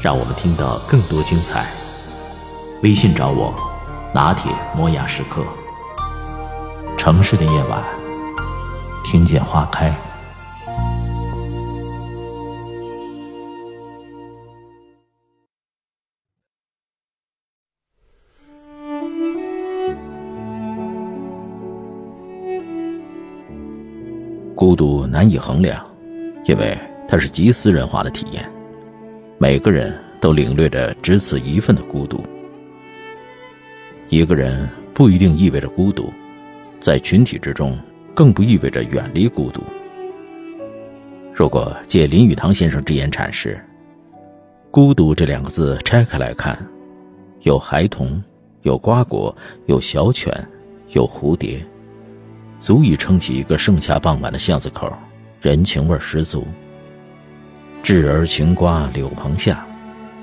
让我们听到更多精彩。微信找我，拿铁磨牙时刻。城市的夜晚，听见花开。孤独难以衡量，因为它是极私人化的体验。每个人都领略着只此一份的孤独。一个人不一定意味着孤独，在群体之中，更不意味着远离孤独。如果借林语堂先生之言阐释，“孤独”这两个字拆开来看，有孩童，有瓜果，有小犬，有蝴蝶。足以撑起一个盛夏傍晚的巷子口，人情味十足。稚儿晴瓜柳棚下，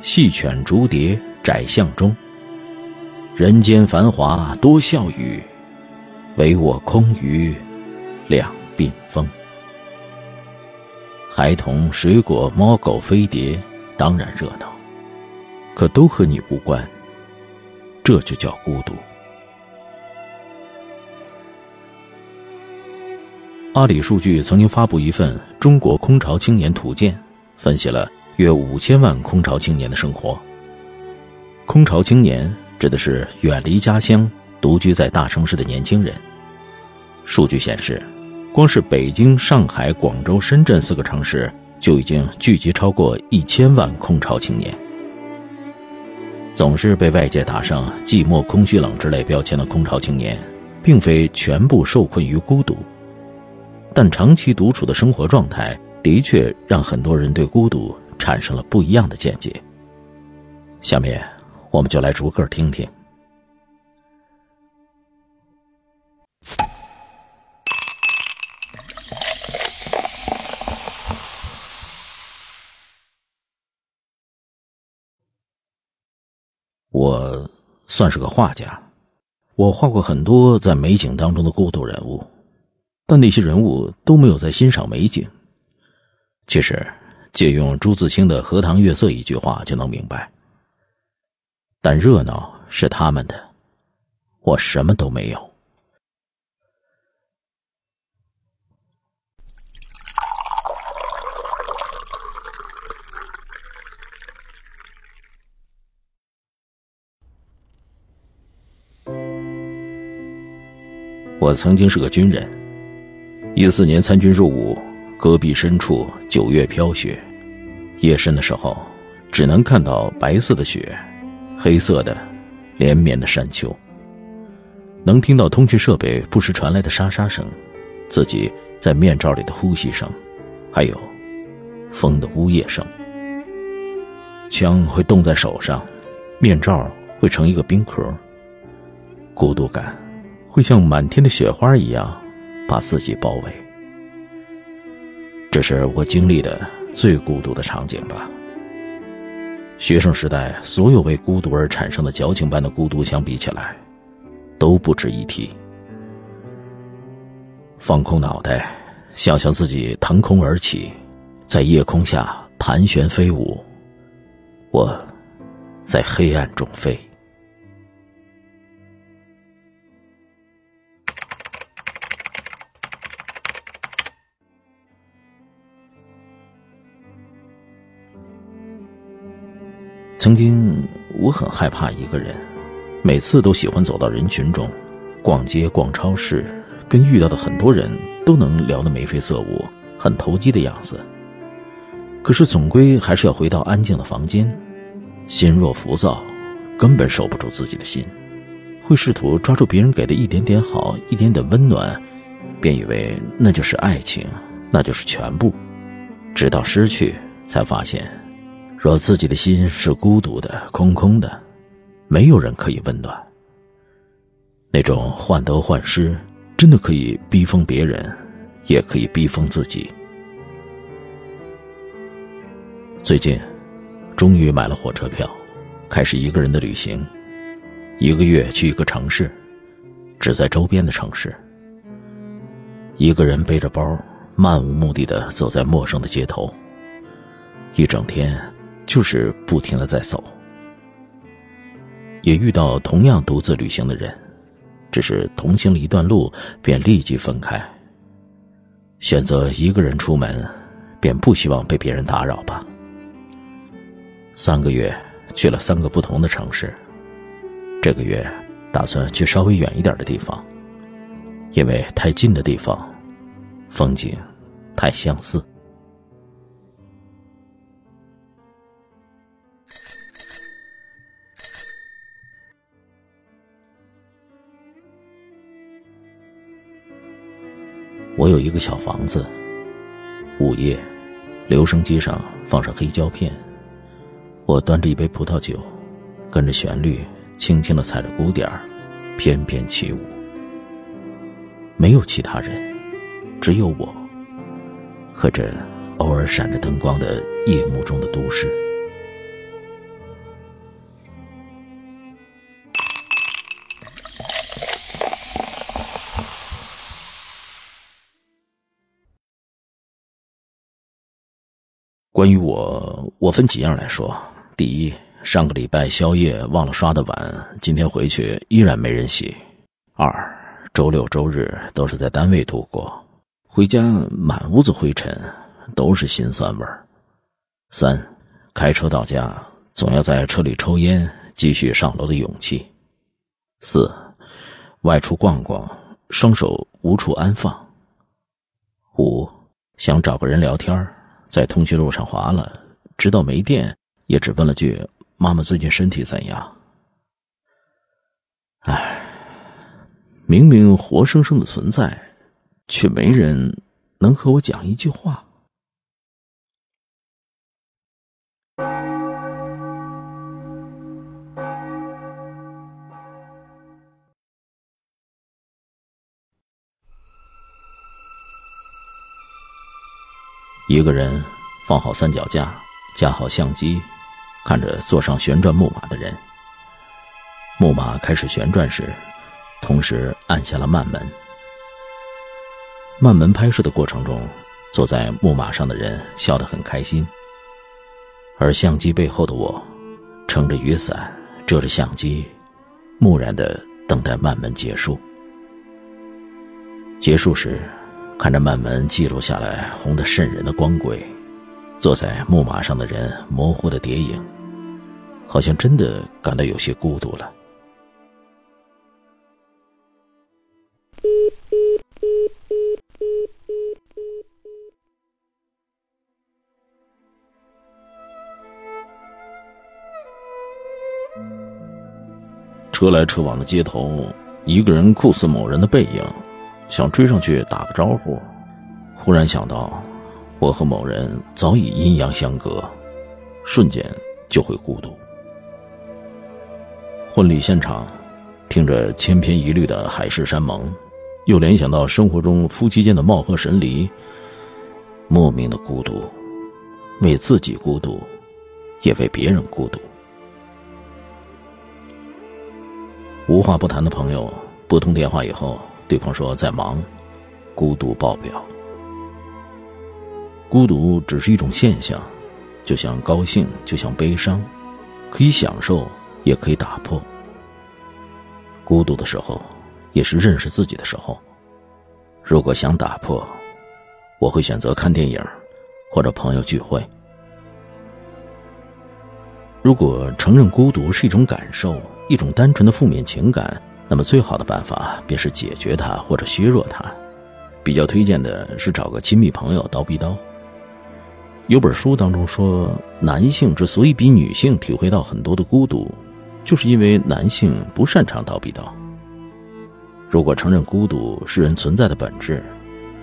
细犬逐蝶窄巷中。人间繁华多笑语，唯我空余两鬓风。孩童、水果、猫狗、飞碟，当然热闹，可都和你无关。这就叫孤独。阿里数据曾经发布一份《中国空巢青年图鉴》，分析了约五千万空巢青年的生活。空巢青年指的是远离家乡、独居在大城市的年轻人。数据显示，光是北京、上海、广州、深圳四个城市就已经聚集超过一千万空巢青年。总是被外界打上寂寞、空虚、冷之类标签的空巢青年，并非全部受困于孤独。但长期独处的生活状态，的确让很多人对孤独产生了不一样的见解。下面，我们就来逐个听听。我算是个画家，我画过很多在美景当中的孤独人物。但那些人物都没有在欣赏美景。其实，借用朱自清的《荷塘月色》一句话就能明白。但热闹是他们的，我什么都没有。我曾经是个军人。一四年参军入伍，戈壁深处九月飘雪，夜深的时候，只能看到白色的雪，黑色的，连绵的山丘。能听到通讯设备不时传来的沙沙声，自己在面罩里的呼吸声，还有风的呜咽声。枪会冻在手上，面罩会成一个冰壳。孤独感会像满天的雪花一样。把自己包围，这是我经历的最孤独的场景吧。学生时代，所有为孤独而产生的矫情般的孤独相比起来，都不值一提。放空脑袋，想象自己腾空而起，在夜空下盘旋飞舞，我在黑暗中飞。曾经我很害怕一个人，每次都喜欢走到人群中，逛街、逛超市，跟遇到的很多人都能聊得眉飞色舞，很投机的样子。可是总归还是要回到安静的房间，心若浮躁，根本守不住自己的心，会试图抓住别人给的一点点好、一点点温暖，便以为那就是爱情，那就是全部，直到失去，才发现。若自己的心是孤独的、空空的，没有人可以温暖。那种患得患失，真的可以逼疯别人，也可以逼疯自己。最近，终于买了火车票，开始一个人的旅行。一个月去一个城市，只在周边的城市。一个人背着包，漫无目的的走在陌生的街头。一整天。就是不停的在走，也遇到同样独自旅行的人，只是同行了一段路，便立即分开。选择一个人出门，便不希望被别人打扰吧。三个月去了三个不同的城市，这个月打算去稍微远一点的地方，因为太近的地方，风景太相似。我有一个小房子。午夜，留声机上放上黑胶片，我端着一杯葡萄酒，跟着旋律，轻轻的踩着鼓点儿，翩翩起舞。没有其他人，只有我和这偶尔闪着灯光的夜幕中的都市。关于我，我分几样来说。第一，上个礼拜宵夜忘了刷的碗，今天回去依然没人洗。二，周六周日都是在单位度过，回家满屋子灰尘，都是心酸味儿。三，开车到家总要在车里抽烟，继续上楼的勇气。四，外出逛逛，双手无处安放。五，想找个人聊天。在通讯录上划了，直到没电，也只问了句：“妈妈最近身体怎样？”唉，明明活生生的存在，却没人能和我讲一句话。一个人放好三脚架，架好相机，看着坐上旋转木马的人。木马开始旋转时，同时按下了慢门。慢门拍摄的过程中，坐在木马上的人笑得很开心，而相机背后的我，撑着雨伞，遮着相机，木然的等待慢门结束。结束时。看着慢门记录下来红得渗人的光轨，坐在木马上的人模糊的叠影，好像真的感到有些孤独了。车来车往的街头，一个人酷似某人的背影。想追上去打个招呼，忽然想到，我和某人早已阴阳相隔，瞬间就会孤独。婚礼现场，听着千篇一律的海誓山盟，又联想到生活中夫妻间的貌合神离，莫名的孤独，为自己孤独，也为别人孤独。无话不谈的朋友拨通电话以后。对方说在忙，孤独爆表。孤独只是一种现象，就像高兴，就像悲伤，可以享受，也可以打破。孤独的时候，也是认识自己的时候。如果想打破，我会选择看电影，或者朋友聚会。如果承认孤独是一种感受，一种单纯的负面情感。那么最好的办法便是解决它或者削弱它，比较推荐的是找个亲密朋友叨逼叨。有本书当中说，男性之所以比女性体会到很多的孤独，就是因为男性不擅长叨逼叨。如果承认孤独是人存在的本质，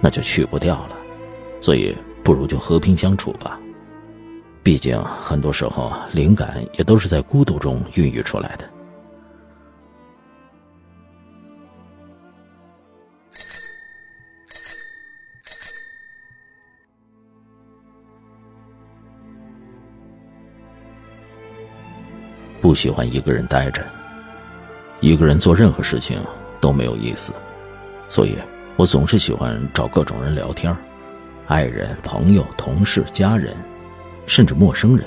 那就去不掉了，所以不如就和平相处吧。毕竟很多时候灵感也都是在孤独中孕育出来的。不喜欢一个人待着，一个人做任何事情都没有意思，所以我总是喜欢找各种人聊天爱人、朋友、同事、家人，甚至陌生人。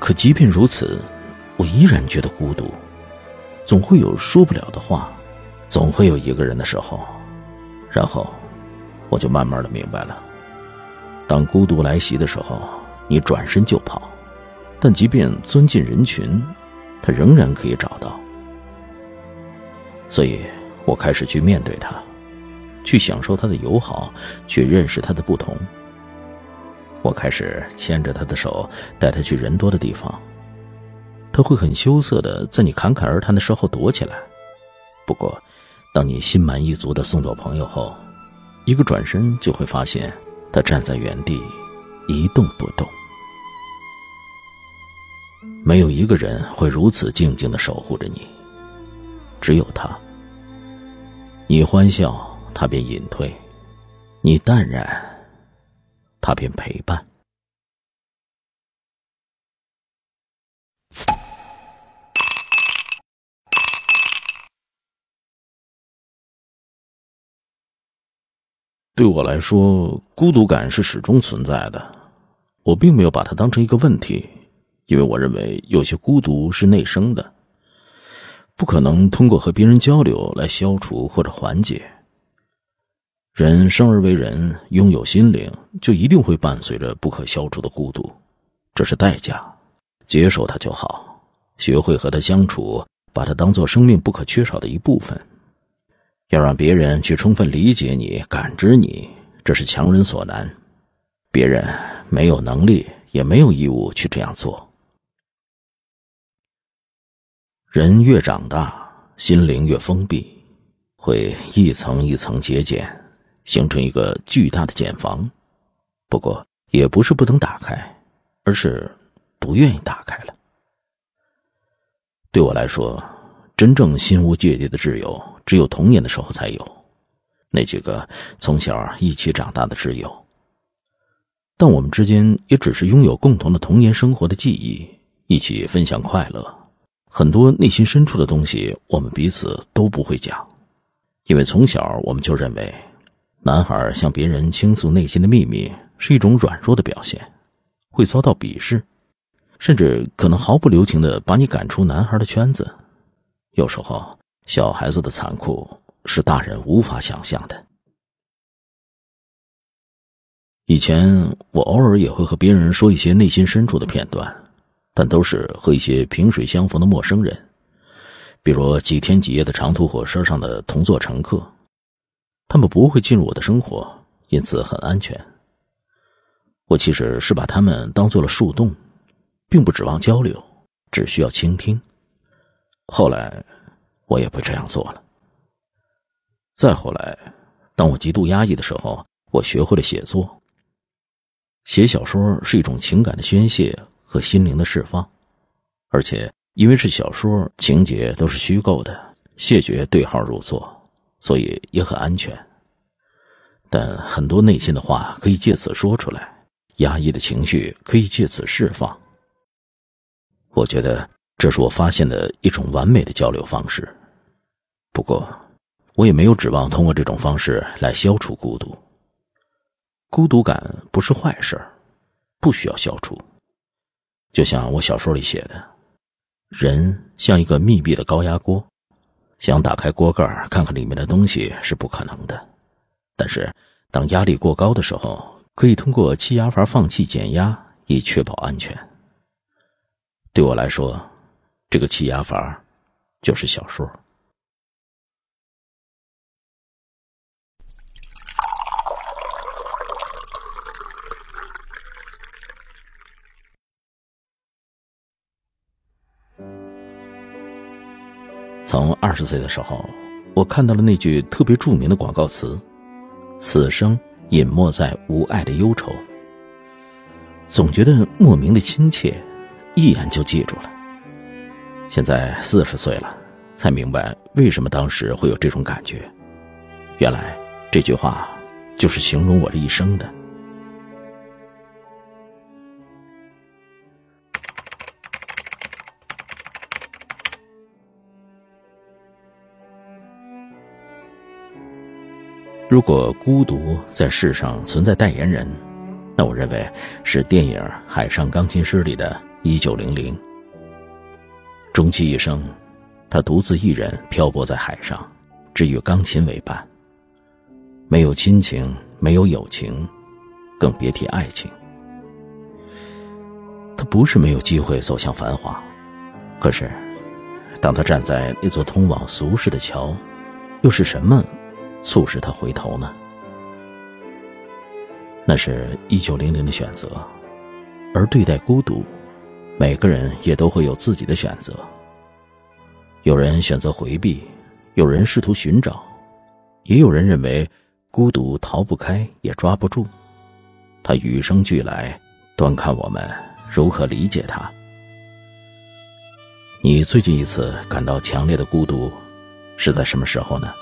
可即便如此，我依然觉得孤独，总会有说不了的话，总会有一个人的时候，然后我就慢慢的明白了，当孤独来袭的时候，你转身就跑。但即便钻进人群，他仍然可以找到。所以我开始去面对他，去享受他的友好，去认识他的不同。我开始牵着他的手，带他去人多的地方。他会很羞涩的在你侃侃而谈的时候躲起来。不过，当你心满意足的送走朋友后，一个转身就会发现他站在原地，一动不动。没有一个人会如此静静的守护着你，只有他。你欢笑，他便隐退；你淡然，他便陪伴。对我来说，孤独感是始终存在的，我并没有把它当成一个问题。因为我认为有些孤独是内生的，不可能通过和别人交流来消除或者缓解。人生而为人，拥有心灵，就一定会伴随着不可消除的孤独，这是代价，接受它就好，学会和它相处，把它当做生命不可缺少的一部分。要让别人去充分理解你、感知你，这是强人所难，别人没有能力，也没有义务去这样做。人越长大，心灵越封闭，会一层一层节俭，形成一个巨大的茧房。不过，也不是不能打开，而是不愿意打开了。对我来说，真正心无芥蒂的挚友，只有童年的时候才有，那几个从小一起长大的挚友。但我们之间也只是拥有共同的童年生活的记忆，一起分享快乐。很多内心深处的东西，我们彼此都不会讲，因为从小我们就认为，男孩向别人倾诉内心的秘密是一种软弱的表现，会遭到鄙视，甚至可能毫不留情的把你赶出男孩的圈子。有时候，小孩子的残酷是大人无法想象的。以前，我偶尔也会和别人说一些内心深处的片段。但都是和一些萍水相逢的陌生人，比如几天几夜的长途火车上的同座乘客，他们不会进入我的生活，因此很安全。我其实是把他们当做了树洞，并不指望交流，只需要倾听。后来，我也不这样做了。再后来，当我极度压抑的时候，我学会了写作。写小说是一种情感的宣泄。和心灵的释放，而且因为是小说，情节都是虚构的，谢绝对号入座，所以也很安全。但很多内心的话可以借此说出来，压抑的情绪可以借此释放。我觉得这是我发现的一种完美的交流方式。不过，我也没有指望通过这种方式来消除孤独。孤独感不是坏事不需要消除。就像我小说里写的，人像一个密闭的高压锅，想打开锅盖看看里面的东西是不可能的。但是，当压力过高的时候，可以通过气压阀放气减压，以确保安全。对我来说，这个气压阀就是小说。从二十岁的时候，我看到了那句特别著名的广告词：“此生隐没在无爱的忧愁。”总觉得莫名的亲切，一眼就记住了。现在四十岁了，才明白为什么当时会有这种感觉。原来这句话就是形容我这一生的。如果孤独在世上存在代言人，那我认为是电影《海上钢琴师》里的一九零零。终其一生，他独自一人漂泊在海上，只与钢琴为伴。没有亲情，没有友情，更别提爱情。他不是没有机会走向繁华，可是，当他站在那座通往俗世的桥，又是什么？促使他回头呢？那是一九零零的选择，而对待孤独，每个人也都会有自己的选择。有人选择回避，有人试图寻找，也有人认为孤独逃不开也抓不住，他与生俱来，端看我们如何理解他。你最近一次感到强烈的孤独，是在什么时候呢？